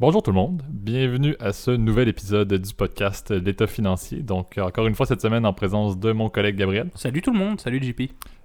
Bonjour tout le monde, bienvenue à ce nouvel épisode du podcast L'État financier. Donc encore une fois cette semaine en présence de mon collègue Gabriel. Salut tout le monde, salut JP.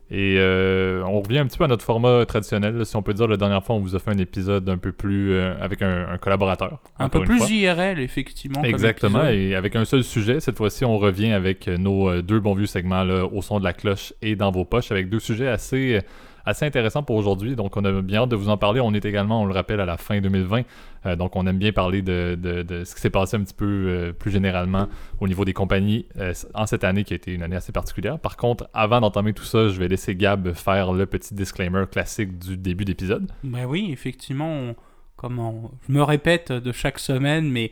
Et euh, on revient un petit peu à notre format traditionnel, si on peut dire. La dernière fois, on vous a fait un épisode un peu plus euh, avec un, collaborateur. Un peu plus IRL, effectivement. Exactement, et avec un seul sujet. Cette fois-ci, on revient avec nos euh, deux bons vieux segments là, au son de la cloche et dans vos poches, avec deux sujets assez assez intéressant pour aujourd'hui. Donc, on a bien hâte de vous en parler. On est également, on le rappelle, à la fin 2020. Euh, donc, on aime bien parler de, ce qui s'est passé un petit peu euh, plus généralement au niveau des compagnies euh, en cette année qui a été une année assez particulière. Par contre, avant d'entamer tout ça, je vais laisser Gab faire le petit disclaimer classique du début d'épisode. Ben oui, effectivement, comment je me répète de chaque semaine, mais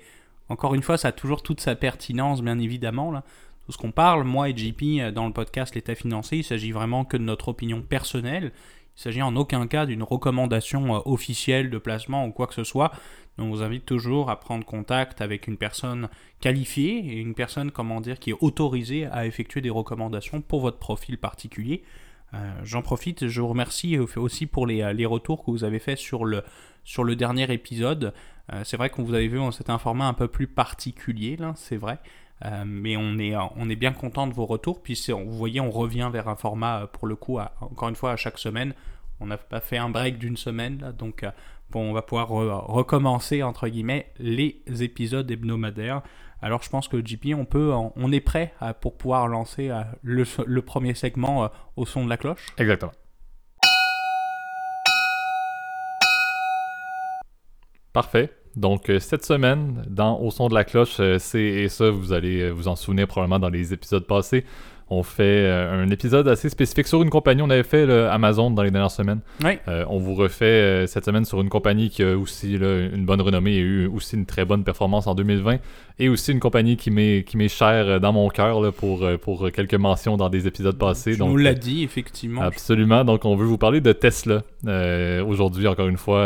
encore une fois, ça a toujours toute sa pertinence, bien évidemment. Là ce qu'on parle, moi et JP, euh, dans le podcast L'État financier, il s'agit vraiment que de notre opinion personnelle. Il s'agit en aucun cas d'une recommandation euh, officielle de placement ou quoi que ce soit. Donc, on vous invite toujours à prendre contact avec une personne qualifiée et une personne, comment dire, qui est autorisée à effectuer des recommandations pour votre profil particulier. Euh, j'en profite, je vous remercie aussi pour les, les, retours que vous avez faits sur le, sur le dernier épisode. c'est vrai qu'on vous avait vu, c'était un format un peu plus particulier, là, c'est vrai. Euh, mais on est, on est bien content de vos retours. Puis vous voyez, on revient vers un format, euh, pour le coup, encore une fois, à chaque semaine. On n'a pas fait un break d'une semaine, donc euh, bon, on va pouvoir recommencer, entre guillemets, les épisodes hebdomadaires. Alors je pense que JP, on, peut, on est prêt pour pouvoir lancer le, premier segment au son de la cloche. Exactement. Parfait. Donc, euh, cette semaine, dans Au son de la cloche, euh, c'est, et ça, vous allez vous en souvenir probablement dans les épisodes passés, on fait euh, un épisode assez spécifique sur une compagnie. On avait fait Amazon dans les dernières semaines. Euh, on vous refait euh, cette semaine sur une compagnie qui a aussi une bonne renommée et eu aussi une très bonne performance en 2020. Et aussi une compagnie qui m'est, chère dans mon cœur pour, pour quelques mentions dans des épisodes passés. On l'a dit, effectivement. Absolument. Donc, on veut vous parler de Tesla aujourd'hui, encore une fois.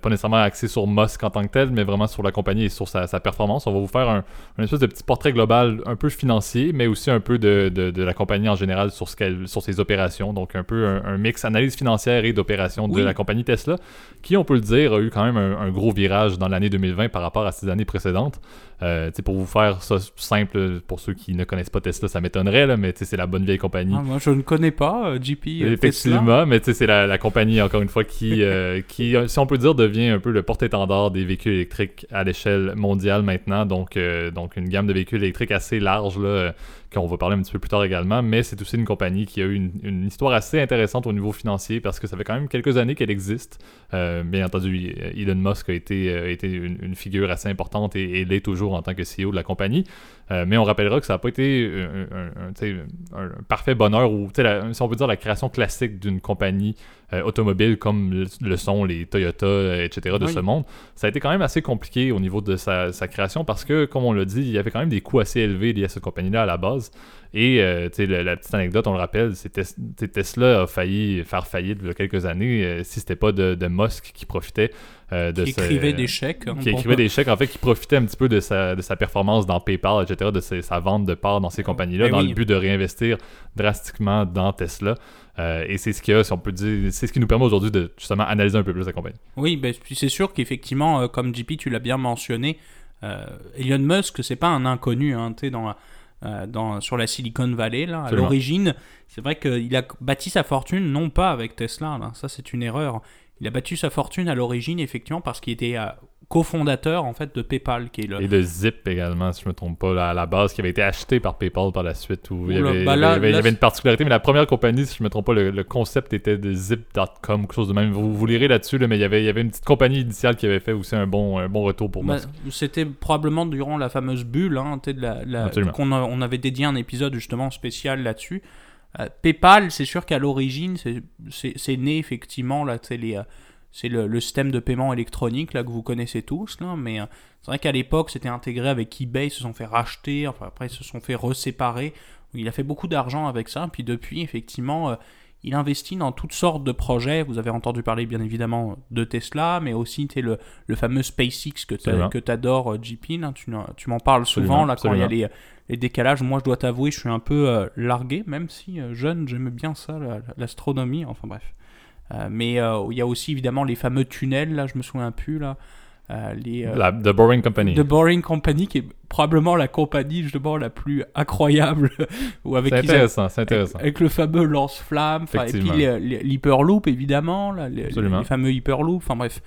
pas nécessairement axé sur Musk en tant que tel, mais vraiment sur la compagnie et sur sa, performance. On va vous faire un, espèce de petit portrait global un peu financier, mais aussi un peu de de, la compagnie en général sur, ce sur ses opérations. Donc un peu un, mix analyse financière et d'opération de la compagnie Tesla, qui, on peut le dire, a eu quand même un, gros virage dans l'année 2020 par rapport à ses années précédentes. Euh, pour vous faire ça simple, pour ceux qui ne connaissent pas Tesla, ça m'étonnerait, mais c'est la bonne vieille compagnie. Ah, moi, je ne connais pas euh, GP. Euh, Effectivement, mais c'est la, compagnie, encore une fois, qui, qui, si on peut dire, devient un peu le porte-étendard des véhicules électriques à l'échelle mondiale maintenant. Donc, donc, une gamme de véhicules électriques assez large, là, qu'on va parler un petit peu plus tard également, mais c'est aussi une compagnie qui a eu une, histoire assez intéressante au niveau financier parce que ça fait quand même quelques années qu'elle existe. Euh, bien entendu, Elon Musk a été, euh, été une, figure assez importante et, l'est toujours en tant que CEO de la compagnie. Euh, mais on rappellera que ça n'a pas été un, parfait bonheur ou, si on peut dire, la création classique d'une compagnie automobile comme le, sont les Toyota, etc. de ce monde. Ça a été quand même assez compliqué au niveau de sa, sa création parce que, comme on l'a dit, il y avait quand même des coûts assez élevés liés à cette compagnie-là à la base. Et euh, la, la, petite anecdote, on le rappelle, c'est Tesla a failli faire faillite il y a quelques années euh, si c'était pas de, de, Musk qui profitait euh, de qui écrivait des chèques. Qui écrivait des chèques, en fait, qui profitait un petit peu de sa, de sa performance dans PayPal, etc., de sa, vente de parts dans ces compagnies-là, ben dans le but de réinvestir drastiquement dans Tesla. et c'est ce qui si on peut dire, c'est ce qui nous permet aujourd'hui de justement analyser un peu plus la compagnie. Oui, ben, c'est sûr qu'effectivement, comme JP, tu l'as bien mentionné, Elon Musk, c'est pas un inconnu, hein, dans la euh, dans, sur la Silicon Valley. Là. À l'origine, c'est vrai qu'il a bâti sa fortune non pas avec Tesla, là. ça c'est une erreur. Il a battu sa fortune à l'origine effectivement parce qu'il était euh, cofondateur en fait de PayPal qui est le... et de Zip également si je me trompe pas à la base qui avait été acheté par PayPal par la suite où il, y avait, bah il, y avait, une particularité mais la première compagnie si je me trompe pas le, concept était de Zip.com quelque chose de même. Vous, vous lirez là-dessus mais il y avait il y avait une petite compagnie initiale qui avait fait aussi un bon un bon retour pour moi. Bah, c'était probablement durant la fameuse bulle hein, de la, qu'on on avait dédié un épisode justement spécial là-dessus. Euh, PayPal c'est sûr qu'à l'origine c'est né effectivement là les c'est le, système de paiement électronique là que vous connaissez tous là, mais euh, c'est vrai qu'à l'époque c'était intégré avec eBay, ils se sont fait racheter, enfin après ils se sont fait reséparer. Il a fait beaucoup d'argent avec ça, puis depuis effectivement euh, il investit dans toutes sortes de projets. Vous avez entendu parler bien évidemment de Tesla, mais aussi le, le fameux SpaceX que tu adores, JP. Là, tu, tu m'en parles souvent là, quand il y a les, les, décalages. Moi, je dois t'avouer, je suis un peu euh, largué, même si jeune, j'aime bien ça, l'astronomie. Enfin bref. Euh, mais euh, il y a aussi évidemment les fameux tunnels, là, je me souviens plus, là. euh, les, La, The Boring Company. The Boring Company, qui est probablement la compagnie justement la plus incroyable, ou avec, C'est intéressant, c'est intéressant. avec le fameux lance-flamme, et puis l'hyperloop évidemment, là, les, fameux hyperloop, enfin bref.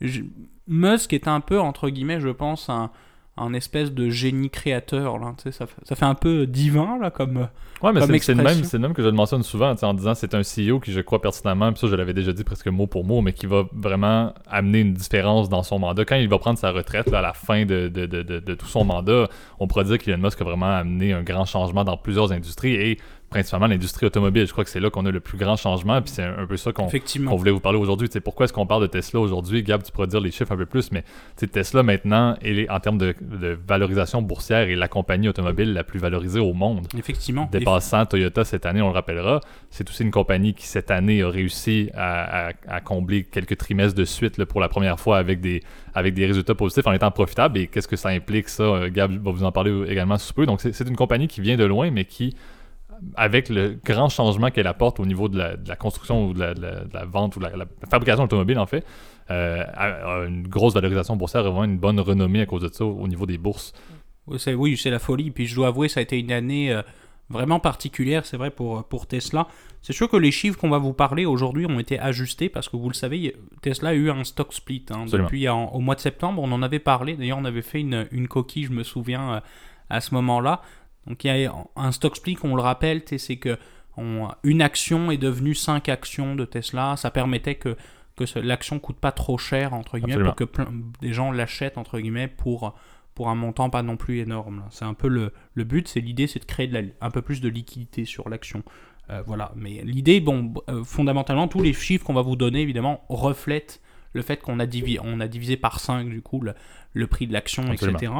Je- Musk est un peu, entre guillemets, je pense, un, un espèce de génie créateur, là, ça, fait, ça fait un peu divin, là, comme... Ouais, mais c'est le, même, expression. c'est le même que je le mentionne souvent en disant c'est un CEO qui, je crois pertinemment, puis ça je l'avais déjà dit presque mot pour mot, mais qui va vraiment amener une différence dans son mandat. Quand il va prendre sa retraite là, à la fin de, de, de, de, de tout son mandat, on pourrait dire qu'Elon Musk a vraiment amené un grand changement dans plusieurs industries et principalement l'industrie automobile. Je crois que c'est là qu'on a le plus grand changement, puis c'est un, peu ça qu'on voulait vous parler aujourd'hui. Pourquoi est-ce qu'on parle de Tesla aujourd'hui? Gab, tu pourras dire les chiffres un peu plus, mais Tesla maintenant, est, en termes de, de valorisation boursière, est la compagnie automobile la plus valorisée au monde Effectivement. dépassant Toyota cette année, on le rappellera. C'est aussi une compagnie qui, cette année, a réussi à, à- à combler quelques trimestres de suite là, pour la première fois avec des, avec des résultats positifs en étant profitable. Et qu'est-ce que ça implique, ça? Euh, Gab va vous en parler également sous peu. Donc, c'est une compagnie qui vient de loin, mais qui, avec le grand changement qu'elle apporte au niveau de la, de la construction ou de la, de la- de la vente ou de la, la fabrication automobile, en fait, euh, a, a une grosse valorisation boursière et vraiment une bonne renommée à cause de ça au niveau des bourses. Oui, c'est, oui, la folie. Puis je dois avouer, ça a été une année euh, vraiment particulière, c'est vrai, pour, pour Tesla. C'est sûr que les chiffres qu'on va vous parler aujourd'hui ont été ajustés parce que vous le savez, Tesla a eu un stock split. hein. Depuis en- au mois de septembre, on en avait parlé. D'ailleurs, on avait fait une, une coquille, je me souviens, euh, à ce moment-là. Donc il y a un stock split, on le rappelle, c'est que on- une action est devenue cinq actions de Tesla. Ça permettait que, que l'action coûte pas trop cher, entre guillemets, Absolument. pour que plein, des gens l'achètent, entre guillemets, pour pour un montant pas non plus énorme. C'est un peu le, le but, c'est l'idée, c'est de créer de la- un peu plus de liquidité sur l'action. Euh, voilà, mais l'idée, bon, euh, fondamentalement, tous les chiffres qu'on va vous donner, évidemment, reflètent le fait qu'on a, divi- on a divisé par 5, du coup, le, le prix de l'action, etc.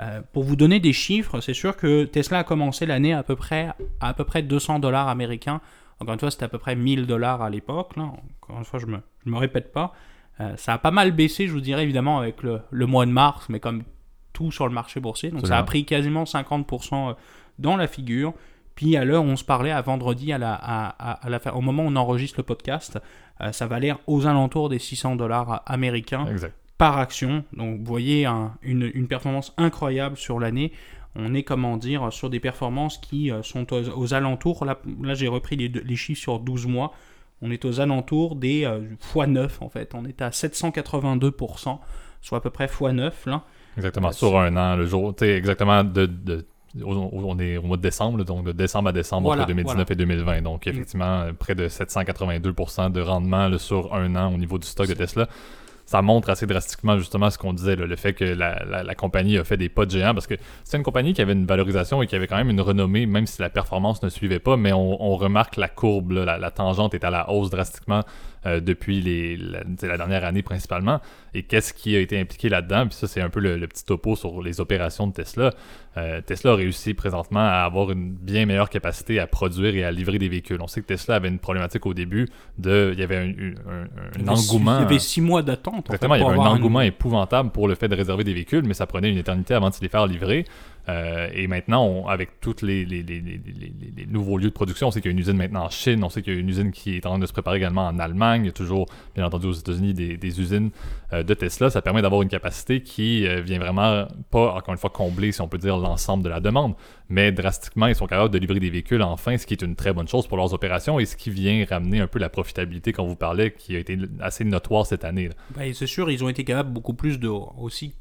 Euh, pour vous donner des chiffres, c'est sûr que Tesla a commencé l'année à peu près à, à peu près 200 dollars américains. Encore une fois, c'était à peu près 1000 dollars à l'époque. Encore une fois, je me, je me répète pas. Euh, ça a pas mal baissé, je vous dirais, évidemment, avec le, le mois de mars, mais comme tout sur le marché boursier. Donc ça a pris quasiment 50% dans la figure. Puis à l'heure où on se parlait, à vendredi, à la, à, à- à la fin- au moment où on enregistre le podcast, euh, ça valait aux alentours des 600 dollars américains Exact. Par action. Donc vous voyez un- une, une performance incroyable sur l'année. On est, comment dire, sur des performances qui euh, sont aux, aux alentours. Là, là j'ai repris les, chiffres sur 12 mois. On est aux alentours des euh, x9 en fait. On est à 782%, soit à peu près x9 là. Exactement, Euh, sur un an, le jour, tu exactement de, on est au mois de décembre, donc de décembre à décembre Voilà, entre 2019 voilà. et 2020. Donc, effectivement, euh, près de 782% de rendement là, sur un an au niveau du stock de Tesla. Ça montre assez drastiquement justement ce qu'on disait, le fait que la, la- compagnie a fait des pas de parce que c'est une compagnie qui avait une valorisation et qui avait quand même une renommée, même si la performance ne suivait pas, mais on, remarque la courbe, la tangente est à la hausse drastiquement euh, depuis les, la, dernière année principalement. Et qu'est-ce qui a été impliqué là-dedans? Puis ça, c'est un peu le, le petit topo sur les opérations de Tesla. Euh, Tesla a réussi présentement à avoir une bien meilleure capacité à produire et à livrer des véhicules. On sait que Tesla avait une problématique au début de... Il y avait un, six- engouement... Il y avait 6 mois d'attente. en fait, Exactement, il y avait un engouement épouvantable pour le fait de réserver des véhicules, mais ça prenait une éternité avant de se les faire livrer. Euh, et maintenant, avec tous les, nouveaux lieux de production, on sait qu'il y a une usine maintenant en Chine, on sait qu'il y a une usine qui est en train de se préparer également en Allemagne, il y a toujours, bien entendu, aux États-Unis, des, usines euh, de Tesla. Ça permet d'avoir une capacité qui euh, vient vraiment pas, encore une fois, combler, si on peut dire, l'ensemble de la demande, mais drastiquement, ils sont capables de livrer des véhicules enfin, ce qui est une très bonne chose pour leurs opérations et ce qui vient ramener un peu la profitabilité qu'on vous parlait, qui a été assez notoire cette année. et c'est sûr, ils ont été capables beaucoup plus de aussi.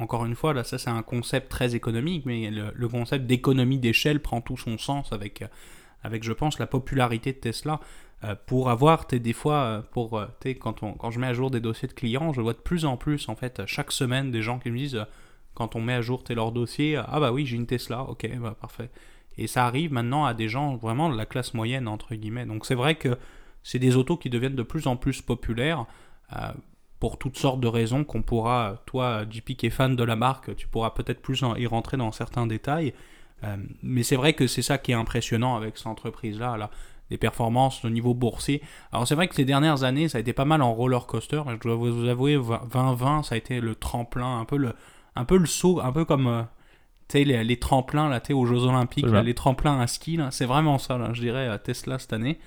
Encore une fois, là, ça c'est un concept très économique, mais le, concept d'économie d'échelle prend tout son sens avec, euh, je pense, la popularité de Tesla. Euh, pour avoir, t'es des fois, euh, quand, je mets à jour des dossiers de clients, je vois de plus en plus, en fait, chaque semaine, des gens qui me disent, quand on met à jour leur dossier, ah bah oui, j'ai une Tesla, ok, bah parfait. Et ça arrive maintenant à des gens vraiment de la classe moyenne, entre guillemets. Donc c'est vrai que c'est des autos qui deviennent de plus en plus populaires. Pour toutes sortes de raisons qu'on pourra, toi, JP qui est fan de la marque, tu pourras peut-être plus en- y rentrer dans certains détails. Euh, mais c'est vrai que c'est ça qui est impressionnant avec cette entreprise-là, là, des performances au niveau boursier. Alors c'est vrai que ces dernières années, ça a été pas mal en roller coaster. Je dois vous avouer, 2020, ça a été le tremplin, un peu le, un peu le saut, un peu comme euh, les, les tremplins là, aux Jeux Olympiques, là, les tremplins à ski. C'est vraiment ça, là, je dirais, Tesla cette année.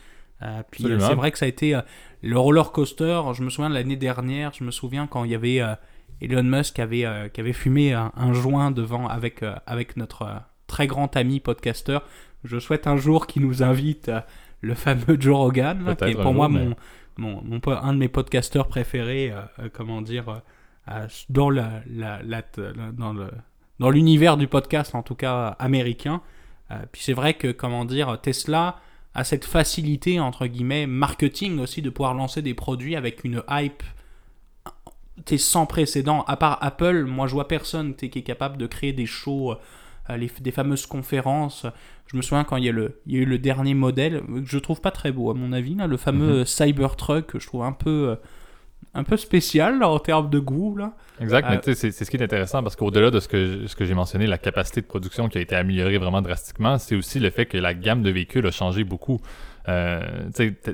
Euh, puis euh, c'est vrai que ça a été le roller coaster. Je me souviens de l'année dernière, je me souviens quand il y avait, euh, Elon Musk avait, euh, qui avait fumé un, un joint devant avec, euh, avec notre très grand ami podcasteur. Je souhaite un jour qu'il nous invite le fameux Joe Rogan, là, qui est pour moi mais- mon, mon, mon po- un de mes podcasteurs préférés, comment dire, dans la, la- la- la- dans le dans l'univers du podcast, en tout cas américain. Puis c'est vrai que, comment dire, Tesla a cette facilité, entre guillemets, marketing aussi, de pouvoir lancer des produits avec une hype t'es sans précédent. À part Apple, moi je vois personne t'es, qui est capable de créer des shows, euh, les- des fameuses conférences. Je me souviens quand il y, a le, il y a eu le dernier modèle, que je trouve pas très beau à mon avis, là, le fameux Cybertruck, que je trouve un peu, euh, un peu spécial là, en termes de goût. Là. Exact, mais Euh, c'est c'est ce qui est intéressant parce qu'au-delà de ce que, ce que j'ai mentionné, la capacité de production qui a été améliorée vraiment drastiquement, c'est aussi le fait que la gamme de véhicules a changé beaucoup. Euh,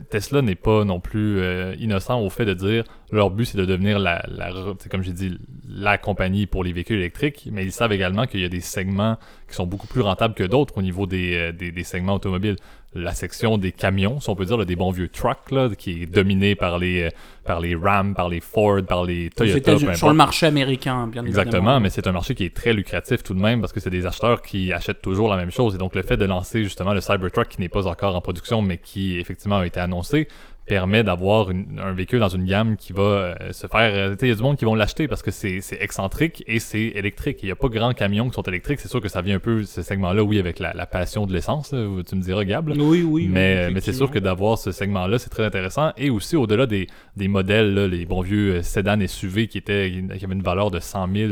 Tesla n'est pas non plus euh, innocent au fait de dire leur but c'est de devenir la, la comme j'ai dit la compagnie pour les véhicules électriques, mais ils savent également qu'il y a des segments qui sont beaucoup plus rentables que d'autres au niveau des, euh, des, des segments automobiles. La section des camions, si on peut dire, là, des bons vieux trucks, là, qui est dominée par les, euh, par les Ram, par les Ford, par les Toyota, sur le importe. marché américain, bien Exactement, évidemment. mais c'est un marché qui est très lucratif tout de même parce que c'est des acheteurs qui achètent toujours la même chose. Et donc, le fait de lancer justement le Cybertruck qui n'est pas encore en production, mais qui effectivement a été annoncé, permet d'avoir un véhicule dans une gamme qui va euh, se faire. euh, Il y a du monde qui vont l'acheter parce que c'est excentrique et c'est électrique. Il n'y a pas grand camions qui sont électriques. C'est sûr que ça vient un peu, ce segment-là, oui, avec la, la passion de l'essence, tu me diras, Gab. là. Oui, oui, oui, Mais, mais c'est sûr que d'avoir ce segment-là, c'est très intéressant. Et aussi, au-delà des, des modèles, là, les bons vieux euh, sédan SUV qui, étaient, qui avaient une valeur de 100 000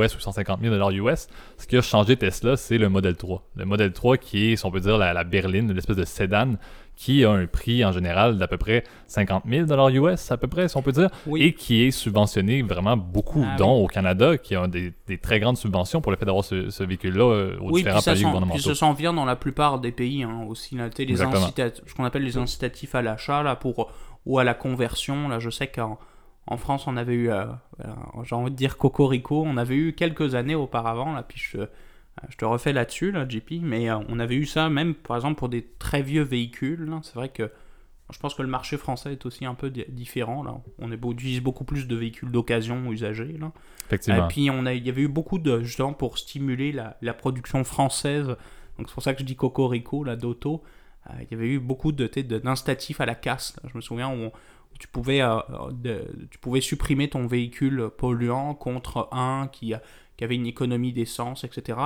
US ou 150 000 US, ce qui a changé Tesla, c'est le Model 3. Le Model 3 qui est, si on peut dire, la, la berline, l'espèce de sédan qui a un prix en général d'à peu près 50 000 US, à peu près, si on peut dire, Oui. et qui est subventionné vraiment beaucoup, Ah dont au Canada, qui a des, des très grandes subventions pour le fait d'avoir ce, ce véhicule-là euh, aux Oui, différents puis gouvernementaux. ça s'en vient dans la plupart des pays hein, aussi. Là, les ce qu'on appelle les incitatifs à l'achat là, pour, ou à la conversion. Là, je sais qu'en en France, on avait eu, euh, euh, j'ai envie de dire Cocorico, on avait eu quelques années auparavant. Là, puis je, je te refais là-dessus, là, JP, mais euh, on avait eu ça même, par exemple, pour des très vieux véhicules. là. C'est vrai que je pense que le marché français est aussi un peu di- différent. Là. On est, utilise beaucoup plus de véhicules d'occasion usagés. Là. Effectivement. Et puis on a, il y avait eu beaucoup de justement pour stimuler la, la production française. Donc c'est pour ça que je dis Cocorico, la d'auto. Euh, il y avait eu beaucoup de d'incitatifs à la casse. là. Je me souviens où, où tu pouvais euh, de- tu pouvais supprimer ton véhicule polluant contre un qui, a- qui avait une économie d'essence, etc.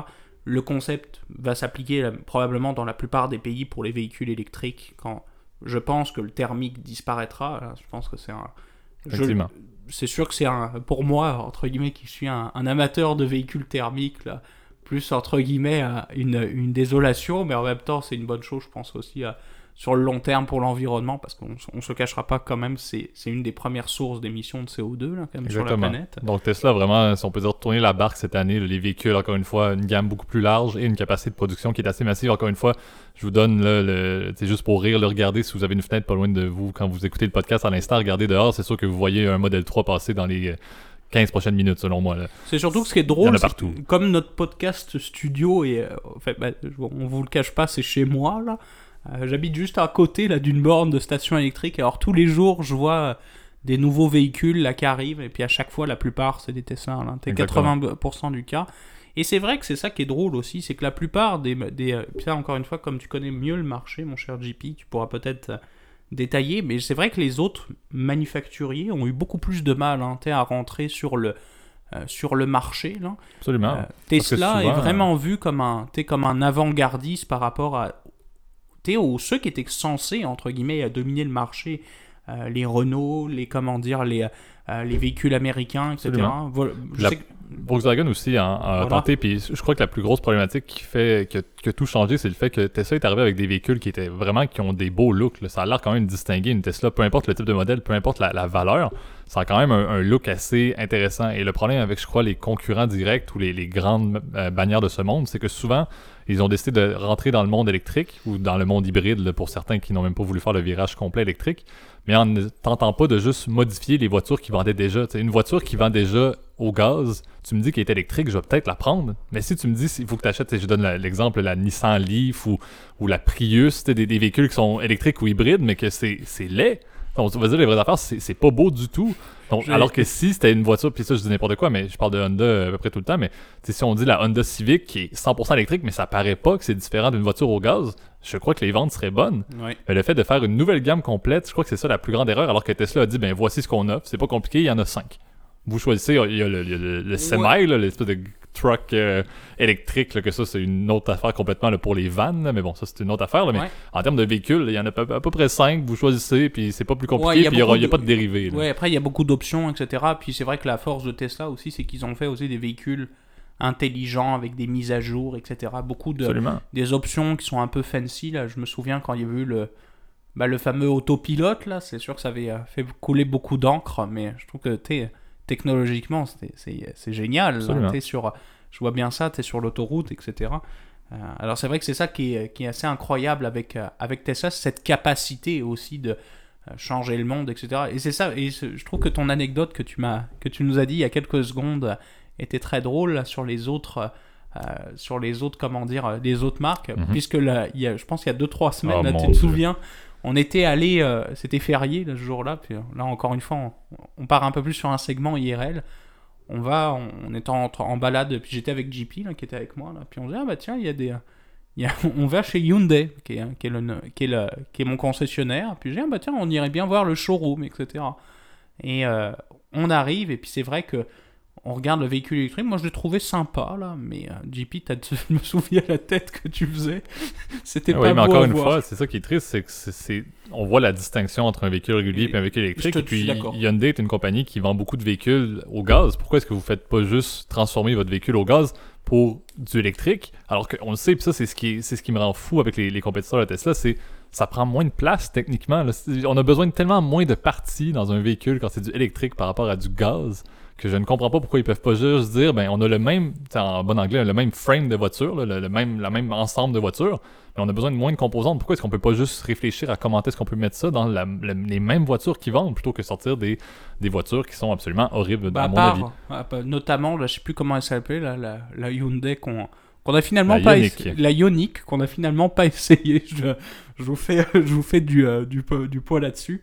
Le concept va s'appliquer euh, probablement dans la plupart des pays pour les véhicules électriques quand je pense que le thermique disparaîtra. Là, Je pense que c'est un c'est sûr que c'est un pour moi entre guillemets qui suis un, un amateur de véhicules thermiques là plus entre guillemets euh, une, une désolation mais en même temps c'est une bonne chose je pense aussi euh, sur le long terme pour l'environnement parce qu'on on se cachera pas quand même c'est une des premières sources d'émissions de CO2 là quand même sur la planète Donc Tesla, vraiment, si on peut dire, tourner la barque cette année. Les véhicules, encore une fois, une gamme beaucoup plus large et une capacité de production qui est assez massive. Encore une fois, je vous donne là, le, c'est juste pour rire, le regarder si vous avez une fenêtre pas loin de vous quand vous écoutez le podcast à l'instant, regardez dehors, c'est sûr que vous voyez un modèle 3 passer dans les euh, 15 prochaines minutes selon moi. C'est surtout que ce qui est drôle, c'est comme notre podcast studio et en fait, bah, on vous le cache pas, c'est chez moi là. Euh, J'habite juste à côté là d'une borne de station électrique. Alors tous les jours, je vois euh, des nouveaux véhicules là qui arrivent et puis à chaque fois, la plupart c'est des Tesla. T'es Exactement. 80% du cas. Et c'est vrai que c'est ça qui est drôle aussi, c'est que la plupart des, des euh, ça encore une fois, comme tu connais mieux le marché, mon cher JP, tu pourras peut-être détailler, mais c'est vrai que les autres manufacturiers ont eu beaucoup plus de mal hein, à rentrer sur le euh, sur le marché là. Absolument. Euh, Tesla souvent, est vraiment vu comme un, t'es comme un avant-gardiste par rapport à aux ceux qui étaient censés entre guillemets dominer le marché, euh, les Renault, les comment dire, les euh, les véhicules américains, etc. Voilà, La- que- Volkswagen aussi a, a Voilà. tenté, puis je crois que la plus grosse problématique qui fait que, que tout changé, c'est le fait que Tesla est arrivé avec des véhicules qui étaient vraiment qui ont des beaux looks. là. Ça a l'air quand même distingué une Tesla, peu importe le type de modèle, peu importe la, la valeur, ça a quand même un, look assez intéressant. Et le problème avec, je crois, les concurrents directs ou les, grandes euh, bannières de ce monde, c'est que souvent, ils ont décidé de rentrer dans le monde électrique ou dans le monde hybride pour certains qui n'ont même pas voulu faire le virage complet électrique, mais en ne tentant pas de juste modifier les voitures qui vendaient déjà. Une voiture qui vend déjà au gaz, tu me dis qu'elle est électrique, je vais peut-être la prendre. Mais si tu me dis il faut que tu achètes, je donne l'exemple, la Nissan Leaf ou, ou la Prius, des, véhicules qui sont électriques ou hybrides, mais que c'est laid. On va dire les vraies affaires, c'est pas beau du tout. Donc, alors que si c'était une voiture, puis ça, je dis n'importe quoi, mais je parle de Honda euh, à peu près tout le temps, mais si on dit la Honda Civic qui est 100% électrique, mais ça paraît pas que c'est différent d'une voiture au gaz, je crois que les ventes seraient bonnes. Mais le fait de faire une nouvelle gamme complète, je crois que c'est ça la plus grande erreur, alors que Tesla a dit, ben voici ce qu'on offre, c'est pas compliqué, il y en a cinq. Vous choisissez, il y a le, le- le semi, là, l'espèce de truck euh, électrique, là, que ça c'est une autre affaire complètement là, pour les vannes, là, mais bon, ça c'est une autre affaire, là, mais Ouais. en termes de véhicules, il y en a à peu, à peu près cinq, vous choisissez, puis c'est pas plus compliqué, Ouais, il y a puis il y aura- beaucoup il y a de- pas de dérivés. là. Ouais, après, il y a beaucoup d'options, etc. Puis c'est vrai que la force de Tesla aussi, c'est qu'ils ont fait aussi des véhicules intelligents avec des mises à jour, etc. Beaucoup de, Absolument. des options qui sont un peu fancy. Là. Je me souviens quand il y avait eu le, bah, le fameux autopilote, là, c'est sûr que ça avait euh, fait couler beaucoup d'encre, mais je trouve que t'es, technologiquement, c'est, génial. T'es sur, je vois bien ça, tu es sur l'autoroute, etc. Euh, alors c'est vrai que c'est ça qui est, qui est assez incroyable avec, euh, avec Tesla, cette capacité aussi de euh, changer le monde, etc. Et c'est ça, et je trouve que ton anecdote que tu, m'as, que tu nous as dit il y a quelques secondes était très drôle là, sur les autres... euh, sur les autres, comment dire, les autres marques, Mhm. puisque là, il y a, je pense qu'il y a 2-3 semaines, Oh, là, tu te Dieu. souviens, on était allé, euh, c'était férié ce jour-là, puis euh, là encore une fois, on, part un peu plus sur un segment IRL. On va, on, est en, en balade, puis j'étais avec JP qui était avec moi, là, puis on dit ah bah tiens, il y a des, y a- on va chez Hyundai, qui est, est mon concessionnaire, puis j'ai ah bah tiens, on irait bien voir le showroom, etc. Et euh, on arrive, et puis c'est vrai que on regarde le véhicule électrique. Moi, je l'ai trouvé sympa, là, mais euh, JP, t'as- je me souviens la tête que tu faisais. C'était Ah pas oui, mais beau encore à une voir. fois, c'est ça qui est triste, c'est que c'est- on voit la distinction entre un véhicule régulier Et- et un véhicule électrique. Et puis. Hyundai est une compagnie qui vend beaucoup de véhicules au gaz. Pourquoi est-ce que vous faites pas juste transformer votre véhicule au gaz pour du électrique? Alors qu'on le sait, puis ça c'est ce qui c'est ce qui me rend fou avec les, les compétiteurs de Tesla, c'est ça prend moins de place techniquement. là. On a besoin de tellement moins de parties dans un véhicule quand c'est du électrique par rapport à du gaz que je ne comprends pas pourquoi ils peuvent pas juste dire ben on a le même en bon anglais le même frame de voiture là, le, le même la même ensemble de voitures mais on a besoin de moins de composantes pourquoi est-ce qu'on peut pas juste réfléchir à comment est-ce qu'on peut mettre ça dans la- la- les mêmes voitures qui vendent plutôt que sortir des, des voitures qui sont absolument horribles Bah, à à mon part, avis? Part- notamment, là, je sais plus comment elle s'appelait, la, la Hyundai qu'on qu'on a finalement La pas Ioniq. la Ioniq qu'on a finalement pas essayé. Je, je vous fais, je vous fais du, euh, du poids là-dessus.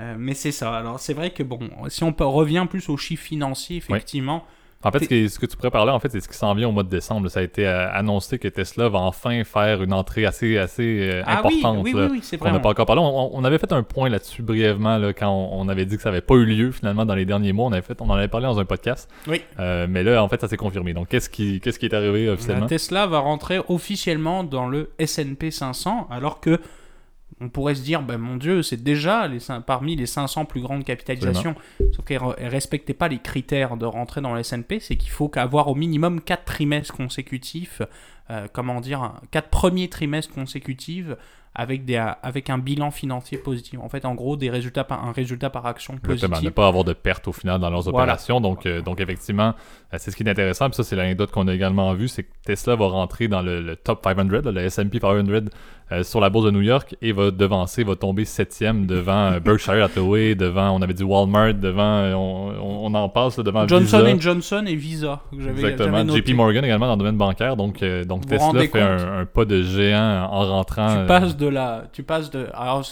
Euh, mais c'est ça. Alors c'est vrai que bon, si on peut- revient plus aux chiffres financiers, effectivement, En fait, ce, que tu pourrais parler, en fait, c'est ce qui s'en vient au mois de décembre. Ça a été euh, annoncé que Tesla va enfin faire une entrée assez, assez euh, ah oui, importante. oui, oui, oui, vrai. n'a pas encore parlé. On, on avait fait un point là-dessus brièvement là, quand on, on avait dit que ça n'avait pas eu lieu finalement dans les derniers mois. On, avait fait, on en avait parlé dans un podcast. Oui. Euh, mais là, en fait, ça s'est confirmé. Donc, qu'est-ce qui, qu'est-ce qui est arrivé La officiellement? Tesla va rentrer officiellement dans le S&P 500, alors que on pourrait se dire, ben mon Dieu, c'est déjà les, parmi les 500 plus grandes capitalisations. Sauf qu'elle ne respectait pas les critères de rentrer dans le S&P, c'est qu'il faut qu'avoir au minimum 4 trimestres consécutifs, euh, comment dire, 4 premiers trimestres consécutifs avec, des, avec un bilan financier positif. En fait, en gros, des résultats par, un résultat par action Exactement, positif. ne pas avoir de perte au final dans leurs Voilà. opérations. Donc, euh, donc effectivement, euh, c'est ce qui est intéressant. Puis ça, c'est l'anecdote qu'on a également vue, c'est que Tesla va rentrer dans le, le top 500, là, le S&P 500 euh, sur la bourse de New York et va devancer, va tomber septième devant euh, Berkshire Hathaway, devant, on avait dit Walmart, devant, euh, on, on- en passe, là, devant Johnson Visa. Johnson et Visa. que Exactement, noté. JP Morgan également dans le domaine bancaire. Donc, donc Vous Tesla fait un, un pas de géant en rentrant. tu passes de la tu passes de alors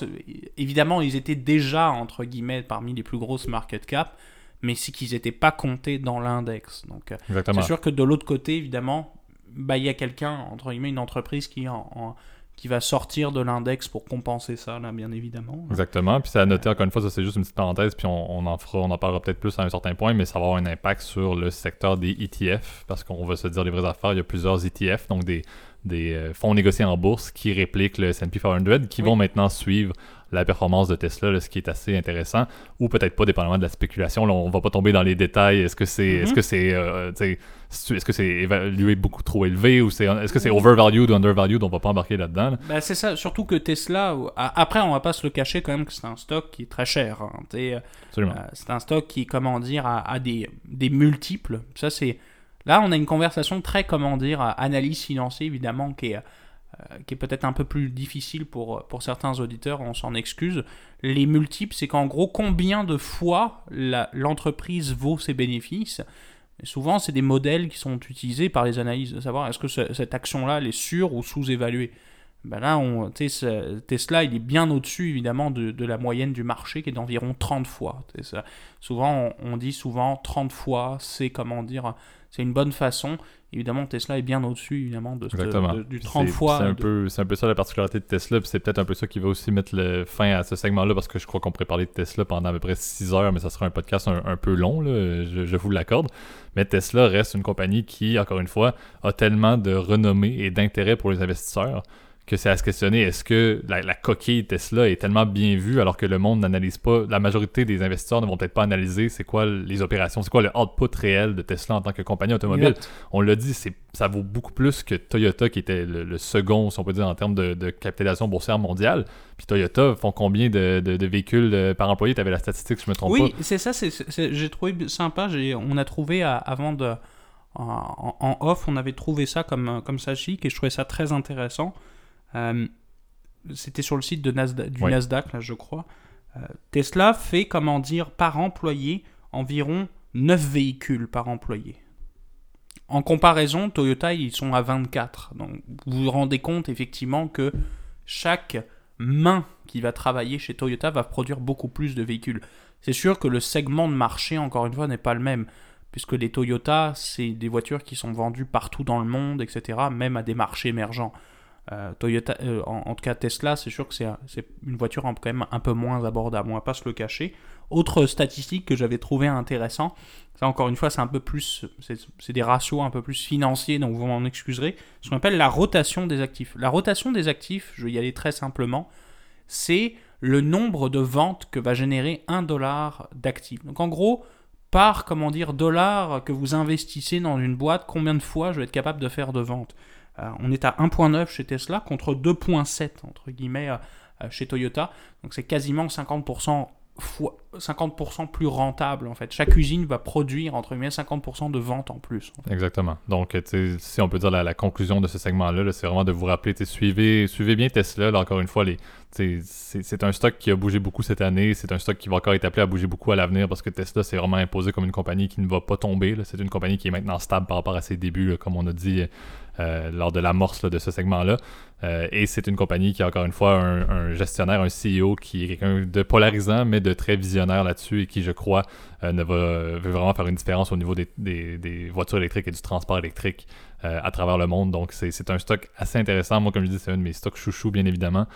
évidemment ils étaient déjà entre guillemets parmi les plus grosses market cap mais c'est qu'ils n'étaient pas comptés dans l'index donc c'est sûr que de l'autre côté évidemment bah il y a quelqu'un entre guillemets une entreprise qui en- en- qui va sortir de l'index pour compenser ça là bien évidemment Exactement. Puis ça a noté encore une fois, ça c'est juste une petite parenthèse, puis on, on en fera, on en parlera peut-être plus à un certain point, mais ça va avoir un impact sur le secteur des ETF, parce qu'on va se dire les vraies affaires, il y a plusieurs ETF, donc des, des euh, fonds négociés en bourse qui répliquent le S&P 500, qui Oui. vont maintenant suivre la performance de Tesla, là, ce qui est assez intéressant, ou peut-être pas, dépendamment de la spéculation. Là, on va pas tomber dans les détails. Est-ce que c'est, est-ce Mhm. que c'est, euh, est-ce que c'est évalué beaucoup trop élevé ou c'est, est-ce que c'est overvalued ou undervalued? On va pas embarquer là-dedans. là. Bah, c'est ça, surtout que Tesla, après on va pas se le cacher quand même que c'est un stock qui est très cher. hein. Euh. Euh, c'est un stock qui, comment dire, a, a des, des multiples. Ça, c'est. Là, on a une conversation très, comment dire, analyse financière, évidemment, qui est, qui est peut-être un peu plus difficile pour, pour certains auditeurs, on s'en excuse. Les multiples, c'est qu'en gros, combien de fois l'entreprise vaut ses bénéfices? Et souvent, c'est des modèles qui sont utilisés par les analyses de savoir est-ce que ce- cette action-là, elle est sûre ou sous-évaluée? Ben là, on, Tesla, il est bien au-dessus, évidemment, de, de, la moyenne du marché, qui est d'environ 30 fois. Souvent, on, on, dit souvent 30 fois, c'est, comment dire, c'est une bonne façon. Évidemment, Tesla est bien au-dessus, évidemment, de, du 30 fois. C'est un, peu, un peu ça la particularité de Tesla, puis c'est peut-être un peu ça qui va aussi mettre le fin à ce segment-là, parce que je crois qu'on pourrait parler de Tesla pendant à peu près 6 heures, mais ça sera un podcast un, peu long, là, je, je, vous l'accorde. Mais Tesla reste une compagnie qui, encore une fois, a tellement de renommée et d'intérêt pour les investisseurs que c'est à se questionner est-ce que la, coquille Tesla est tellement bien vue alors que le monde n'analyse pas, la majorité des investisseurs ne vont peut-être pas analyser c'est quoi les opérations, c'est quoi le output réel de Tesla en tant que compagnie automobile. On l'a dit, c'est ça vaut beaucoup plus que Toyota qui était le, second, si on peut dire, en termes de, capitalisation boursière mondiale. Puis Toyota font combien de, véhicules euh, par employé? Tu avais la statistique, je me trompe pas. Oui, c'est ça, j'ai trouvé sympa. On a trouvé avant de. En, off, on avait trouvé ça comme, comme ça chic et je trouvais ça très intéressant. Euh, c'était sur le site de du Nasdaq, là, je crois. Euh, Tesla fait, comment dire, par employé, environ 9 véhicules par employé. En comparaison, Toyota, ils sont à 24. Donc, vous vous rendez compte effectivement que chaque main qui va travailler chez Toyota va produire beaucoup plus de véhicules. C'est sûr que le segment de marché, encore une fois, n'est pas le même, puisque les Toyota, c'est des voitures qui sont vendues partout dans le monde, etc., même à des marchés émergents. Euh, Toyota, euh, en, tout cas Tesla, c'est sûr que c'est une voiture quand même un peu moins abordable, on va pas se le cacher. Autre statistique que j'avais trouvé intéressant, ça encore une fois c'est un peu plus, c'est des ratios un peu plus financiers, donc vous m'en excuserez, ce qu'on appelle la rotation des actifs. La rotation des actifs, je vais y aller très simplement, c'est le nombre de ventes que va générer un dollar d'actifs. Donc en gros, par comment dire dollar que vous investissez dans une boîte, combien de fois je vais être capable de faire de ventes? On est à 1.9 chez Tesla contre 2.7 entre guillemets euh, euh, chez Toyota. Donc c'est quasiment 50% 50% plus rentable en fait. Chaque usine va produire entre guillemets 50% de ventes en plus. Exactement. Donc si on peut dire la, conclusion de ce segment-là, c'est vraiment de vous rappeler, suivez, suivez bien Tesla. encore une fois, c'est un stock qui a bougé beaucoup cette année. C'est un stock qui va encore être appelé à bouger beaucoup à l'avenir parce que Tesla s'est vraiment imposé comme une compagnie qui ne va pas tomber. C'est une compagnie qui est maintenant stable par rapport à ses débuts, comme on a dit euh, lors de l'amorce de ce segment-là. Euh, et c'est une compagnie qui a encore une fois un, gestionnaire, un CEO qui est quelqu'un de polarisant, mais de très visionnaire là-dessus et qui, je crois, euh, ne va, veut vraiment faire une différence au niveau des, des, voitures électriques et du transport électrique à travers le monde. Donc, c'est un stock assez intéressant. Moi, comme je dis, c'est un de mes stocks chouchous, bien évidemment.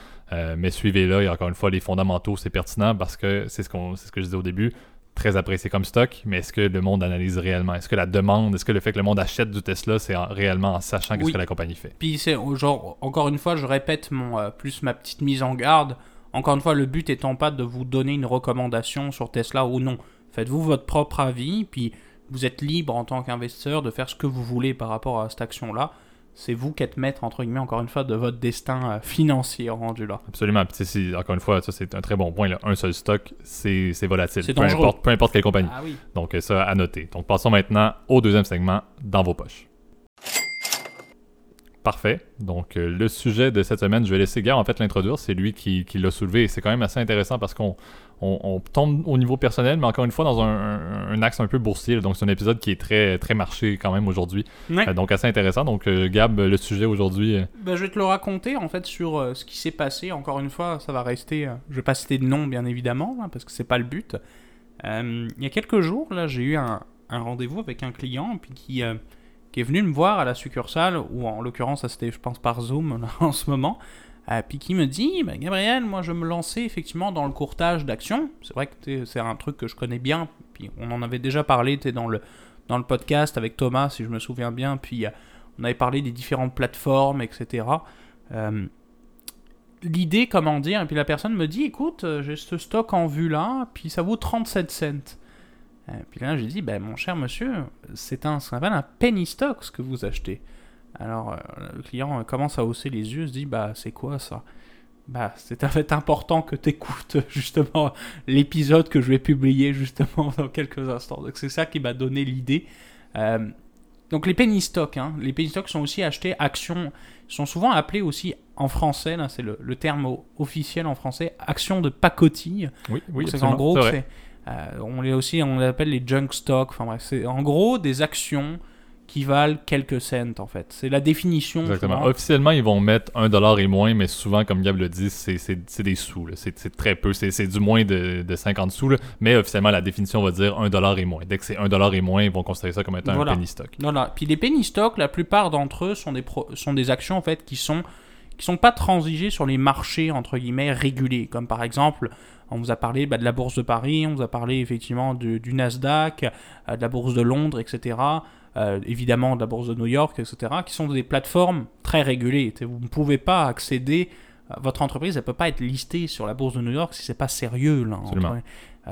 mais suivez-le. Et encore une fois, les fondamentaux, c'est pertinent parce que c'est ce, qu'on ce que je disais au début très apprécié comme stock, mais est-ce que le monde analyse réellement? Est-ce que la demande, est-ce que le fait que le monde achète du Tesla, c'est réellement en sachant qu'est-ce que la compagnie fait? Puis c'est genre, encore une fois, je répète mon, euh, plus ma petite mise en garde. Encore une fois, le but étant pas de vous donner une recommandation sur Tesla ou non. Faites-vous votre propre avis, puis vous êtes libre en tant qu'investisseur de faire ce que vous voulez par rapport à cette action-là c'est vous qui êtes maître, entre guillemets, encore une fois, de votre destin euh, financier rendu là. Absolument. encore une fois, ça, c'est un très bon point. Un seul stock, c'est volatile. C'est peu importe, peu importe quelle compagnie. Ah, oui. Donc, euh, ça à noter. Donc, passons maintenant au deuxième segment, dans vos poches. Parfait. Donc, euh, le sujet de cette semaine, je vais laisser Gare en fait l'introduire. C'est lui qui, l'a soulevé et c'est quand même assez intéressant parce qu'on on, tombe au niveau personnel, mais encore une fois dans un, axe un peu boursier. Donc, c'est un épisode qui est très, très marché quand même aujourd'hui. Euh, donc, assez intéressant. Donc, euh, Gab, le sujet aujourd'hui. Ben, je vais te le raconter en fait sur ce qui s'est passé. Encore une fois, ça va rester. je vais pas citer de nom, bien évidemment, hein, parce que c'est pas le but. il y a quelques jours, là, j'ai eu un, un rendez-vous avec un client puis qui qui est venu me voir à la succursale, ou en l'occurrence, ça c'était, je pense, par Zoom en ce moment, euh, puis qui me dit Gabriel, moi je me lançais effectivement dans le courtage d'actions. C'est vrai que c'est un truc que je connais bien, puis on en avait déjà parlé dans le, dans le podcast avec Thomas, si je me souviens bien, puis euh, on avait parlé des différentes plateformes, etc. Euh, l'idée, comment dire, et puis la personne me dit écoute, j'ai ce stock en vue là, puis ça vaut 37 cents. Et euh, puis là, j'ai dit, ben, mon cher monsieur, c'est un, ce qu'on appelle un penny stock, ce que vous achetez. Alors, euh, le client commence à hausser les yeux, se dit, bah, c'est quoi ça? Bah, c'est en fait important que tu écoutes justement l'épisode que je vais publier justement dans quelques instants. Donc, c'est ça qui m'a donné l'idée. Euh, donc, les penny stocks, hein, les penny stocks sont aussi achetés actions, sont souvent appelés aussi en français, là, c'est le, terme officiel en français, actions de pacotille. Oui, oui, c'est en gros, c'est euh, on les aussi, on les appelle les junk stocks. Enfin bref, c'est en gros des actions qui valent quelques cents en fait. C'est la définition. Exactement. souvent. Officiellement, ils vont mettre un dollar et moins, mais souvent, comme Gab le dit, c'est- des sous. C'est très peu. C'est c'est du moins de, de 50 sous. là. Mais officiellement, la définition va dire un dollar et moins. Dès que c'est un dollar et moins, ils vont considérer ça comme étant Voilà. un penny stock. Voilà. Puis les penny stocks, la plupart d'entre eux sont des, pro- sont des actions en fait qui sont qui sont pas transigées sur les marchés entre guillemets régulés. Comme par exemple, on vous a parlé bah, de la bourse de Paris, on vous a parlé effectivement du, du Nasdaq, euh, de la bourse de Londres, etc. euh, évidemment de la bourse de New York, etc. Qui sont des plateformes très régulées. Vous ne pouvez pas accéder euh, votre entreprise, elle peut pas être listée sur la bourse de New York si c'est pas sérieux là. Entre- euh,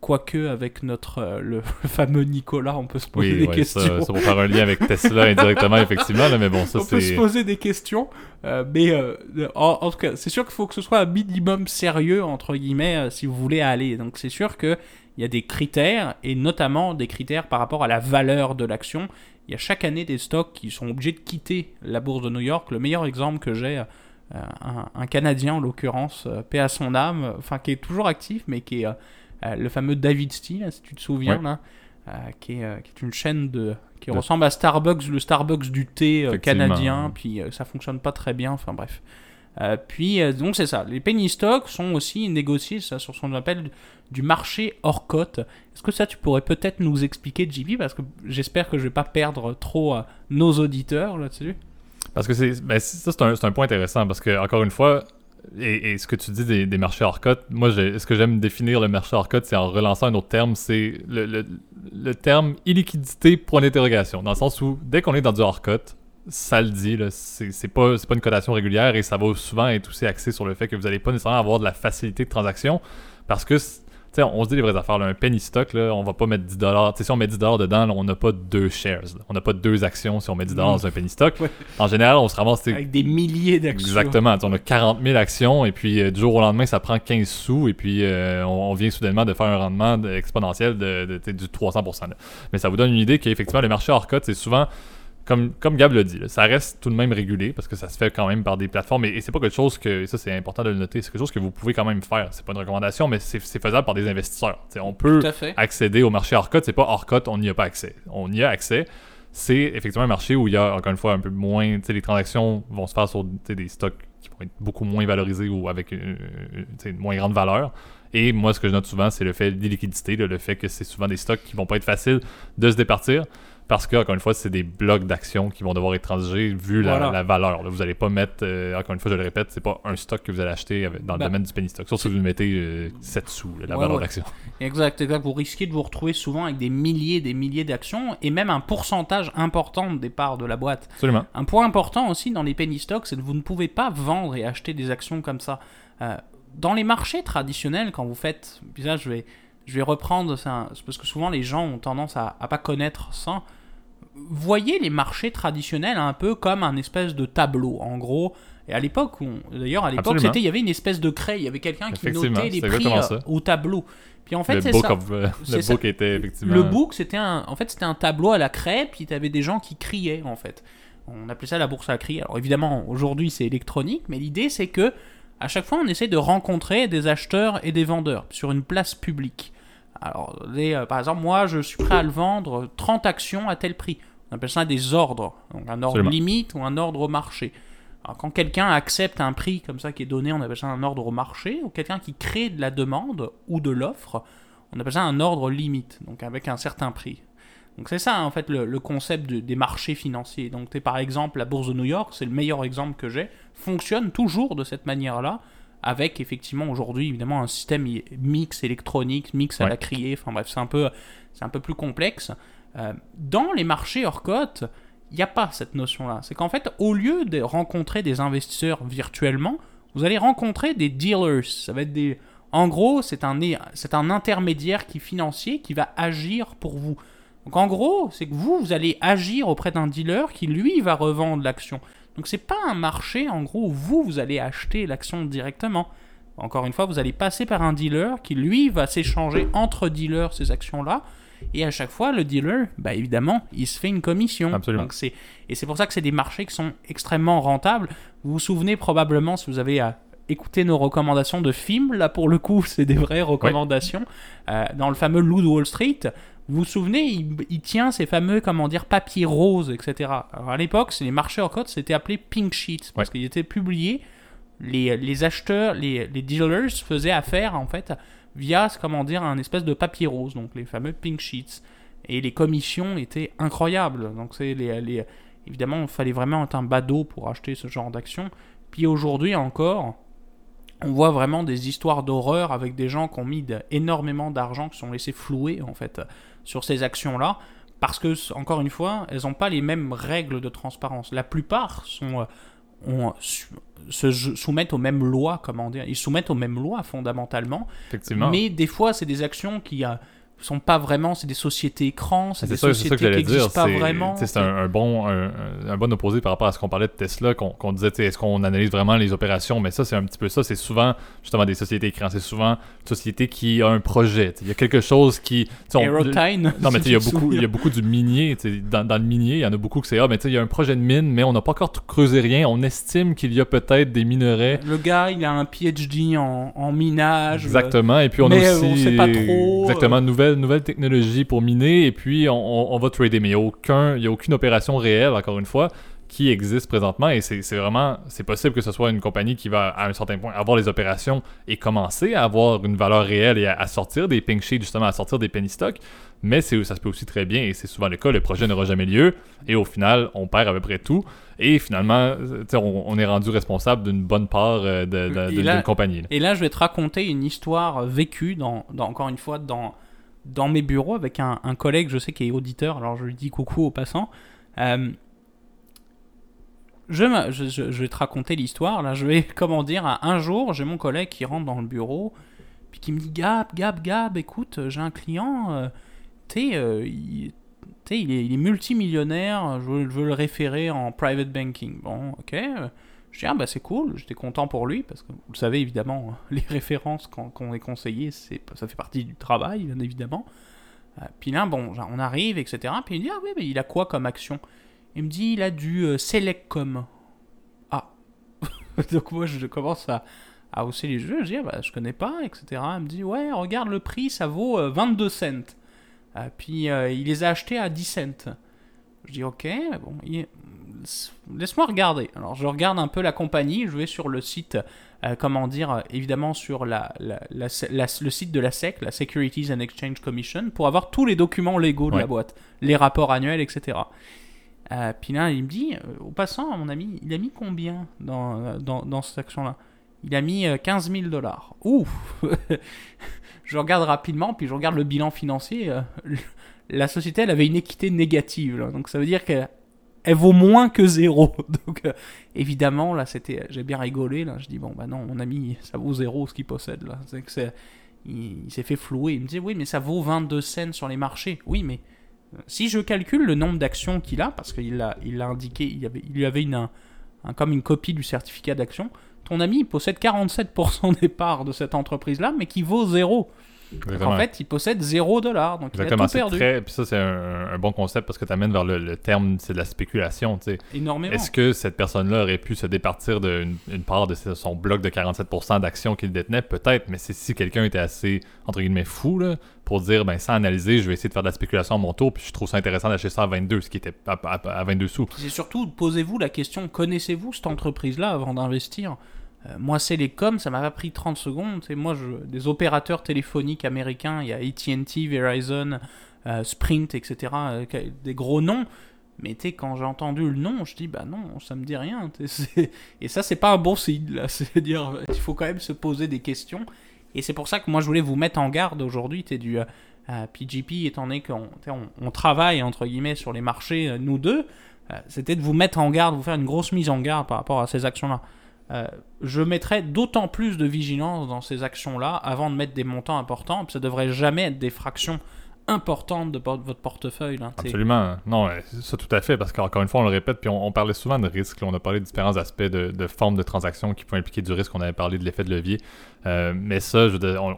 quoique avec notre euh, le, fameux Nicolas, on peut se poser Oui, des ouais, questions. ça, ça va faire un lien avec Tesla indirectement, effectivement. là, mais bon, ça, on peut se c'est. poser des questions, euh, mais euh, en, en tout cas, c'est sûr qu'il faut que ce soit un minimum sérieux entre guillemets euh, si vous voulez aller. Donc c'est sûr que il y a des critères et notamment des critères par rapport à la valeur de l'action. Il y a chaque année des stocks qui sont obligés de quitter la bourse de New York. Le meilleur exemple que j'ai, un, un Canadien en l'occurrence, paix à son âme, enfin qui est toujours actif, mais qui est le fameux David Steele, si tu te souviens Ouais. là, euh, qui, est, euh, qui est une chaîne de qui De- ressemble à Starbucks, le Starbucks du thé euh, canadien, puis euh, ça fonctionne pas très bien, enfin bref. Euh, puis euh, donc c'est ça, les penny stocks sont aussi négociés ça, sur ce qu'on appelle du marché hors cote. Est-ce que ça tu pourrais peut-être nous expliquer JP parce que j'espère que je vais pas perdre trop euh, nos auditeurs là-dessus? Parce que c'est ben, ça, c'est un, un point intéressant parce que, encore une fois, et, ce que tu dis des, marchés hors cote, moi, ce que j'aime définir le marché hors cote, c'est en relançant un autre terme, c'est le, le- le terme illiquidité point d'interrogation. Dans le sens où, dès qu'on est dans du hors cote, ça le dit, c'est pas, pas une cotation régulière et ça va souvent être aussi axé sur le fait que vous n'allez pas nécessairement avoir de la facilité de transaction parce que sais, on se dit les vraies affaires. Là, un penny stock, là, on va pas mettre 10 dollars. Si on met 10 dollars dedans, là, on n'a pas deux shares. là. On n'a pas deux actions si on met 10 dollars Mm. dans un penny stock. Ouais. En général, on se ramasse. Avec des milliers d'actions. Exactement. On a 40 000 actions et puis euh, du jour au lendemain, ça prend 15 sous et puis euh, on, on vient soudainement de faire un rendement de- exponentiel de, du 300%. là. Mais ça vous donne une idée qu'effectivement, le marché hors cote, c'est souvent, comme, comme Gab l'a dit, là, ça reste tout de même régulé parce que ça se fait quand même par des plateformes et, et c'est pas quelque chose que, et ça c'est important de le noter, c'est quelque chose que vous pouvez quand même faire. C'est pas une recommandation, mais c'est faisable par des investisseurs. On peut accéder au marché hors c'est pas hors cote, on n'y a pas accès. On y a accès. C'est effectivement un marché où il y a encore une fois un peu moins, les transactions vont se faire sur des stocks qui vont être beaucoup moins valorisés ou avec une, une- tu sais, une moins grande valeur. Et moi, ce que je note souvent, c'est le fait d'illiquidité, le fait que c'est souvent des stocks qui vont pas être faciles de se départir parce que, encore une fois, c'est des blocs d'actions qui vont devoir être transigés vu la, Voilà. la valeur. là. Vous n'allez pas mettre, euh, encore une fois, je le répète, c'est pas un stock que vous allez acheter avec- dans le Bah, domaine du penny stock. Sauf si vous mettez euh, 7 sous, là, la Ouais, valeur ouais. d'action. Exact, exact. Vous risquez de vous retrouver souvent avec des milliers et des milliers d'actions et même un pourcentage important des parts de la boîte. Absolument. Un point important aussi dans les penny stocks, c'est que vous ne pouvez pas vendre et acheter des actions comme ça. Euh, dans les marchés traditionnels, quand vous faites, puis là je vais, je vais reprendre ça, parce que souvent les gens ont tendance à, à pas connaître ça. Voyez les marchés traditionnels un peu comme un espèce de tableau, en gros. Et à l'époque, d'ailleurs à l'époque, c'était, il y avait une espèce de craie, il y avait quelqu'un qui notait les prix euh, au tableau. Puis en fait, le c'est book, ça. of- euh, le ça. book était effectivement. Le book, c'était un, en fait, c'était un tableau à la craie, puis tu avais des gens qui criaient, en fait. On appelait ça la bourse à crier. Alors évidemment, aujourd'hui, c'est électronique, mais l'idée, c'est que à chaque fois, on essaie de rencontrer des acheteurs et des vendeurs sur une place publique. Alors, les, euh, par exemple, moi, je suis prêt à le vendre 30 actions à tel prix. On appelle ça des ordres. Donc, un ordre Absolument. limite ou un ordre au marché. Alors, quand quelqu'un accepte un prix comme ça qui est donné, on appelle ça un ordre au marché. Ou quelqu'un qui crée de la demande ou de l'offre, on appelle ça un ordre limite, donc avec un certain prix. Donc c'est ça en fait le, le concept de- des marchés financiers. Donc t'es par exemple la bourse de New York, c'est le meilleur exemple que j'ai, fonctionne toujours de cette manière-là, avec effectivement aujourd'hui évidemment un système mix électronique, mix à Ouais. la criée, enfin bref c'est un peu c'est un peu plus complexe. Euh, dans les marchés hors cote, il n'y a pas cette notion-là. C'est qu'en fait au lieu de rencontrer des investisseurs virtuellement, vous allez rencontrer des dealers. Ça va être des en gros, c'est un, c'est un intermédiaire qui financier qui va agir pour vous. Donc en gros, c'est que vous, vous allez agir auprès d'un dealer qui lui va revendre l'action. Donc c'est pas un marché en gros où vous, vous allez acheter l'action directement. Encore une fois, vous allez passer par un dealer qui lui va s'échanger entre dealers ces actions-là. Et à chaque fois, le dealer, bah évidemment, il se fait une commission. Absolument. Donc c'est et c'est pour ça que c'est des marchés qui sont extrêmement rentables. Vous vous souvenez probablement si vous avez à écouter nos recommandations de films, là pour le coup, c'est des vraies recommandations. Euh, dans le fameux Loup de Wall Street, Vous vous souvenez, il, il tient ces fameux, comment dire, papiers roses, etc. Alors à l'époque, les marchés en cote, c'était appelé pink sheets, parce Ouais. qu'ils étaient publiés. Les, les acheteurs, les, les dealers faisaient affaire, en fait, via, comment dire, un espèce de papier rose, donc les fameux pink sheets. Et les commissions étaient incroyables. Donc c'est les, les- évidemment, il fallait vraiment être un badaud pour acheter ce genre d'action. Puis aujourd'hui encore, on voit vraiment des histoires d'horreur avec des gens qui ont mis énormément d'argent, qui sont laissés flouer en fait sur ces actions-là, parce que encore une fois, elles n'ont pas les mêmes règles de transparence. La plupart sont euh, ont- se soumettent aux mêmes lois, comment dire, ils se soumettent aux mêmes lois fondamentalement, Effectivement. mais des fois c'est des actions qui euh, sont pas vraiment, c'est des sociétés écrans, c'est des ça, c'est ça sociétés que qui n'existent pas vraiment. C'est un, un bon, un, un bon opposé par rapport à ce qu'on parlait de Tesla, qu'on qu'on disait, est-ce qu'on analyse vraiment les opérations, mais ça, c'est un petit peu ça. C'est souvent, justement, des sociétés écrans. C'est souvent une société qui a un projet. Il y a quelque chose qui. on- Aerotine. Non, mais il y, a beaucoup, il y a beaucoup du minier. Dans, dans le minier, il y en a beaucoup que c'est Ah, mais tu sais, il y a un projet de mine, mais on n'a pas encore creusé rien. On estime qu'il y a peut-être des minerais. Le gars, il a un PhD en, en minage. Exactement. Et puis on mais, a euh, aussi. on sait pas trop, Exactement. Nouvelle, nouvelle technologie pour miner. Et puis on, va trader. Mais il n'y a, aucun, y a aucune opération réelle, encore une fois, qui existe présentement. Et c'est vraiment. C'est possible que ce soit une compagnie qui va, à un certain point, avoir les opérations et commencer à avoir une valeur réelle et à, à sortir des pink sheets, justement, à sortir des penny stocks. Mais ça se peut aussi très bien, et c'est souvent le cas, le projet n'aura jamais lieu, et au final, on perd à peu près tout, et finalement, on, on est rendu responsable d'une bonne part euh, de, de- de- d'une compagnie. là. Et là, je vais te raconter une histoire vécue, dans, dans- encore une fois, dans, dans mes bureaux avec un, collègue, je sais, qui est auditeur, alors je lui dis coucou au passant. Euh, je, vais te raconter l'histoire. Là, je vais, comment dire, un- jour, j'ai mon collègue qui rentre dans le bureau, puis qui me dit Gab, Gab, Gab, écoute, j'ai un client, euh, sais, euh, il, est, il est multimillionnaire, je je veux le référer en private banking. Bon, ok. Je dis, ah bah c'est cool, j'étais content pour lui, parce que vous le savez évidemment, les références quand, quand on est conseillé, c'est, ça fait partie du travail, bien évidemment. Euh, puis là, bon, on arrive, etc. Puis il me dit, ah oui, mais il a quoi comme action? Il me dit, il a du euh, Selectcom. Ah. Donc moi, je commence à, à hausser les yeux, je dis, ah bah je connais pas, etc. Il me dit, ouais, regarde le prix, ça vaut euh, 22 cents. Euh, puis euh, il les a achetés à 10 cents. Je dis, ok, bon, il- laisse-moi regarder. Alors je regarde un peu la compagnie, je vais sur le site, euh, comment dire, euh, évidemment sur la, la- la- la- le site de la SEC, la Securities and Exchange Commission, pour avoir tous les documents légaux de la boîte, les rapports annuels, etc. Euh, puis là, il me dit, au passant, mon ami, il a mis combien dans, dans, dans cette action-là? Il a mis euh, 15 000 dollars. Ouh Je regarde rapidement, puis je regarde le bilan financier. la société, elle avait une équité négative. là. donc ça veut dire qu'elle elle vaut moins que zéro. Donc euh, évidemment, là, c'était, j'ai bien rigolé. Là, je dis bon, bah non, mon ami, ça vaut zéro ce qu'il possède là. C'est que c'est, il, s'est fait flouer. Il me dit oui, mais ça vaut 22 cents sur les marchés. Oui, mais euh, si je calcule le nombre d'actions qu'il a, parce qu'il l'a, il l'a indiqué, il, avait, il lui avait une, un- un- comme une copie du certificat d'action. Ton ami il possède 47% des parts de cette entreprise-là, mais qui vaut zéro. En fait, il possède 0 dollar. Donc Exactement, il a tout perdu. très. Puis ça, c'est un, un bon concept parce que tu amènes vers le, le terme, c'est de la spéculation. Énormément. Est-ce que cette personne-là aurait pu se départir d'une une part de son bloc de 47% d'actions qu'il détenait? Peut-être, mais c'est si quelqu'un était assez, entre guillemets, fou là, pour dire, ben sans analyser, je vais essayer de faire de la spéculation à mon tour, puis je trouve ça intéressant d'acheter ça à 22, ce qui était à, à- à 22 sous. C'est surtout, posez-vous la question, connaissez-vous cette entreprise-là avant d'investir? Euh, Moi, c'est les coms, ça m'a pas pris 30 secondes. C'est moi, je, des opérateurs téléphoniques américains, il y a AT&T, Verizon, euh, Sprint, etc., euh, des gros noms. Mais tu quand j'ai entendu le nom, je dis, bah non, ça me dit rien. Et ça, c'est pas un bon signe, là. C'est-à-dire, il faut quand même se poser des questions. Et c'est pour ça que moi, je voulais vous mettre en garde aujourd'hui. Tu du PGP, étant donné qu'on on, travaille, entre guillemets, sur les marchés, nous deux, c'était de vous mettre en garde, vous faire une grosse mise en garde par rapport à ces actions-là. Euh, je mettrais d'autant plus de vigilance dans ces actions-là avant de mettre des montants importants. Ça devrait jamais être des fractions importantes de votre portefeuille. t'sais. Absolument. Non, ça tout à fait, parce qu'encore une fois, on le répète, puis on, parlait souvent de risque. on a parlé de différents aspects de, de formes de transactions qui pouvaient impliquer du risque. On avait parlé de l'effet de levier. Euh, mais ça,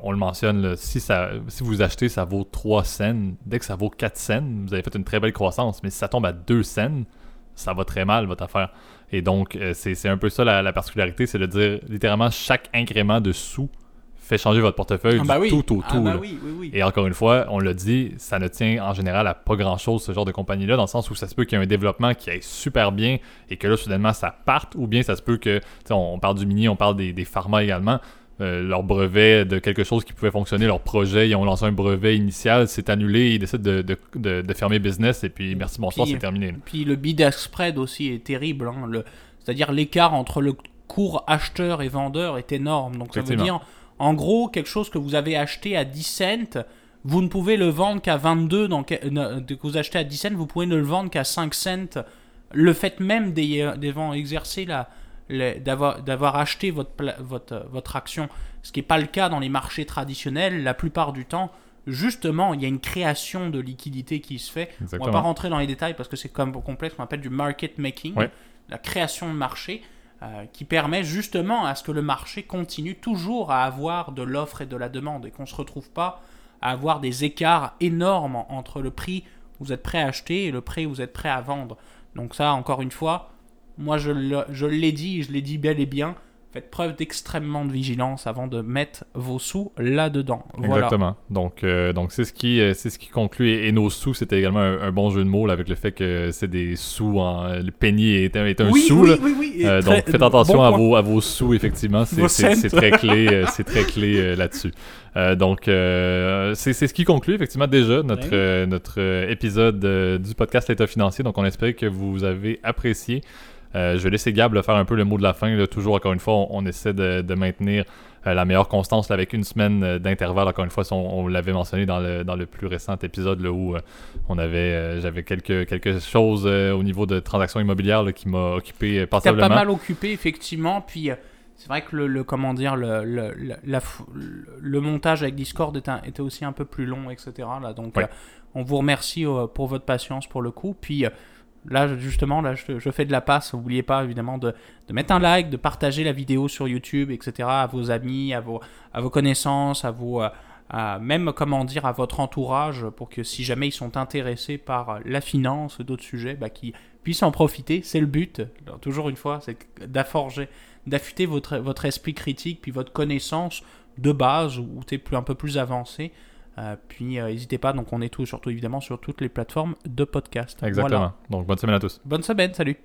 on, le mentionne, si, si vous achetez, ça vaut 3 cents. Dès que ça vaut 4 cents, vous avez fait une très belle croissance. Mais si ça tombe à 2 cents, ça va très mal, votre affaire. Et donc, euh, c'est un peu ça la, la particularité, c'est de dire littéralement chaque incrément de sous fait changer votre portefeuille Ah bah du oui. tout au Ah tout. bah oui, oui. Et encore une fois, on l'a dit, ça ne tient en général à pas grand chose, ce genre de compagnie-là, dans le sens où ça se peut qu'il y ait un développement qui aille super bien et que là, soudainement, ça parte, ou bien ça se peut que, on, on parle du mini, on parle des, des pharma également. Euh, leur brevet de quelque chose qui pouvait fonctionner, leur projet, ils ont lancé un brevet initial, c'est annulé, ils décident de, de, de- de fermer business et puis merci, bonsoir, c'est terminé. là. Puis le bid ask spread aussi est terrible. hein. C'est-à-dire l'écart entre le cours acheteur et vendeur est énorme. Donc ça veut dire, en gros, quelque chose que vous avez acheté à 10 cents, vous ne pouvez le vendre qu'à 22. Donc, euh, que vous achetez à 10 cents, vous pouvez ne le vendre qu'à 5 cents. Le fait même des- devant exercer la, les- d'avoir acheté votre, votre, votre action, ce qui n'est pas le cas dans les marchés traditionnels, la plupart du temps, justement, il y a une création de liquidité qui se fait. On va Exactement. pas rentrer dans les détails parce que c'est même complexe, on appelle du market making, Ouais. la création de marché, euh, qui permet justement à ce que le marché continue toujours à avoir de l'offre et de la demande et qu'on ne se retrouve pas à avoir des écarts énormes entre le prix où vous êtes prêt à acheter et le prix où vous êtes prêt à vendre. Donc ça, encore une fois, moi je l'ai dit, je l'ai dit bel et bien, faites preuve d'extrêmement de vigilance avant de mettre vos sous là-dedans. Voilà. Exactement. Donc, euh, donc c'est ce qui, euh, c'est ce qui conclut. Et, et nos sous, c'était également un, un bon jeu de mots là, avec le fait que c'est des sous en le penny est, un- est un oui, sou. oui, là. oui, Euh, très- donc faites attention bon à, vos, à vos sous, effectivement. C'est- très clé, c'est très clé là-dessus. Euh, donc euh, c'est ce qui conclut effectivement déjà notre, euh, notre épisode du podcast L'État financier. Donc on espère que vous avez apprécié. Euh, je vais laisser Gab là, faire un peu le mot de la fin. là. Toujours, encore une fois, on, on essaie de, de maintenir euh, la meilleure constance là, avec une semaine euh, d'intervalle. Encore une fois, on, on l'avait mentionné dans le, dans le plus récent épisode là, où euh, on avait, euh, j'avais quelques, quelque chose euh, au niveau de transactions immobilières là, qui m'a occupé euh, T'as passablement. pas mal occupé, effectivement. Puis c'est vrai que le, le- comment dire, le, le, le- la f- le montage avec Discord était, un- était aussi un peu plus long, etc. Là, donc on vous remercie pour votre patience pour le coup. Puis là, justement, là, je, fais de la passe. N'oubliez pas évidemment de, mettre un like, de partager la vidéo sur YouTube, etc. à vos amis, à vos, à vos connaissances, à vos. euh, à- même comment dire à votre entourage pour que si jamais ils sont intéressés par la finance ou d'autres sujets, bah, qu'ils puissent en profiter. C'est le but. Toujours une fois, c'est d'afforger, d'affûter votre, votre esprit critique puis votre connaissance de base es plus, un peu plus avancé. Euh, puis euh, n'hésitez pas, donc on est tout, surtout évidemment sur toutes les plateformes de podcast. Exactement. Voilà. Donc bonne semaine à tous. Bonne semaine, salut.